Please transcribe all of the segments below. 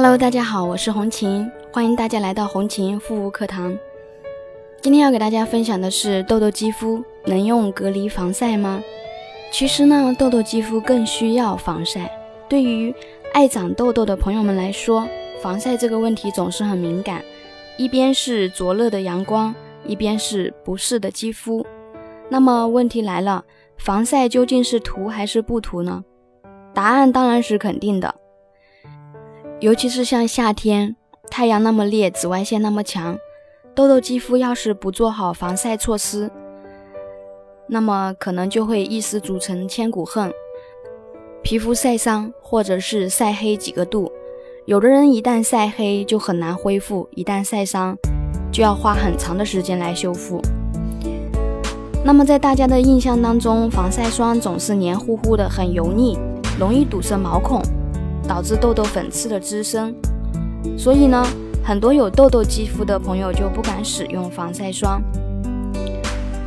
Hello，大家好，我是红琴，欢迎大家来到红琴护肤课堂。今天要给大家分享的是痘痘肌肤能用隔离防晒吗？其实呢，痘痘肌肤更需要防晒。对于爱长痘痘的朋友们来说，防晒这个问题总是很敏感。一边是灼热的阳光，一边是不适的肌肤。那么问题来了，防晒究竟是涂还是不涂呢？答案当然是肯定的。尤其是像夏天，太阳那么烈，紫外线那么强，痘痘肌肤要是不做好防晒措施，那么可能就会一失足成千古恨，皮肤晒伤或者是晒黑几个度。有的人一旦晒黑就很难恢复，一旦晒伤就要花很长的时间来修复。那么在大家的印象当中，防晒霜总是黏糊糊的，很油腻，容易堵塞毛孔。导致痘痘粉刺的滋生，所以呢，很多有痘痘肌肤的朋友就不敢使用防晒霜。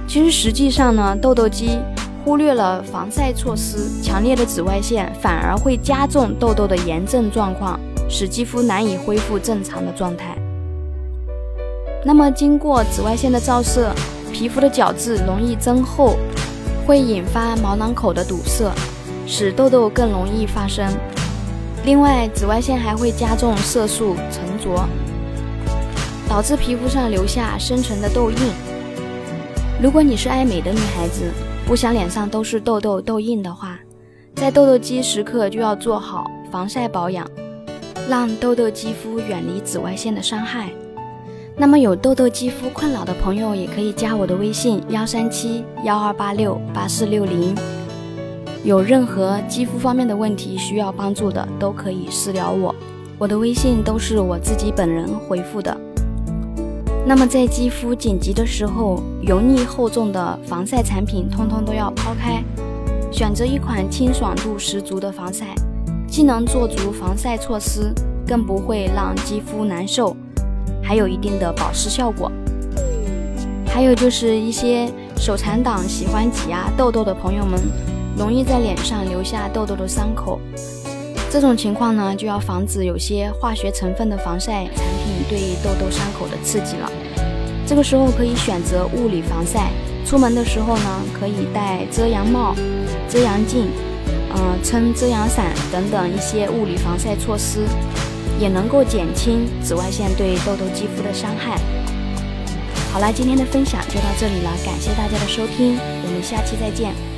其实实际上呢，痘痘肌忽略了防晒措施，强烈的紫外线反而会加重痘痘的炎症状况，使肌肤难以恢复正常的状态。那么经过紫外线的照射，皮肤的角质容易增厚，会引发毛囊口的堵塞，使痘痘更容易发生。另外，紫外线还会加重色素沉着，导致皮肤上留下深层的痘印。如果你是爱美的女孩子，不想脸上都是痘痘痘印的话，在痘痘肌时刻就要做好防晒保养，让痘痘肌肤远离紫外线的伤害。那么有痘痘肌肤困扰的朋友，也可以加我的微信：幺三七幺二八六八四六零。有任何肌肤方面的问题需要帮助的，都可以私聊我，我的微信都是我自己本人回复的。那么在肌肤紧急的时候，油腻厚重的防晒产品通通都要抛开，选择一款清爽度十足的防晒，既能做足防晒措施，更不会让肌肤难受，还有一定的保湿效果。还有就是一些手残党喜欢挤压痘痘的朋友们。容易在脸上留下痘痘的伤口，这种情况呢，就要防止有些化学成分的防晒产品对痘痘伤口的刺激了。这个时候可以选择物理防晒，出门的时候呢，可以戴遮阳帽、遮阳镜，嗯，撑遮阳伞等等一些物理防晒措施，也能够减轻紫外线对痘痘肌肤的伤害。好了，今天的分享就到这里了，感谢大家的收听，我们下期再见。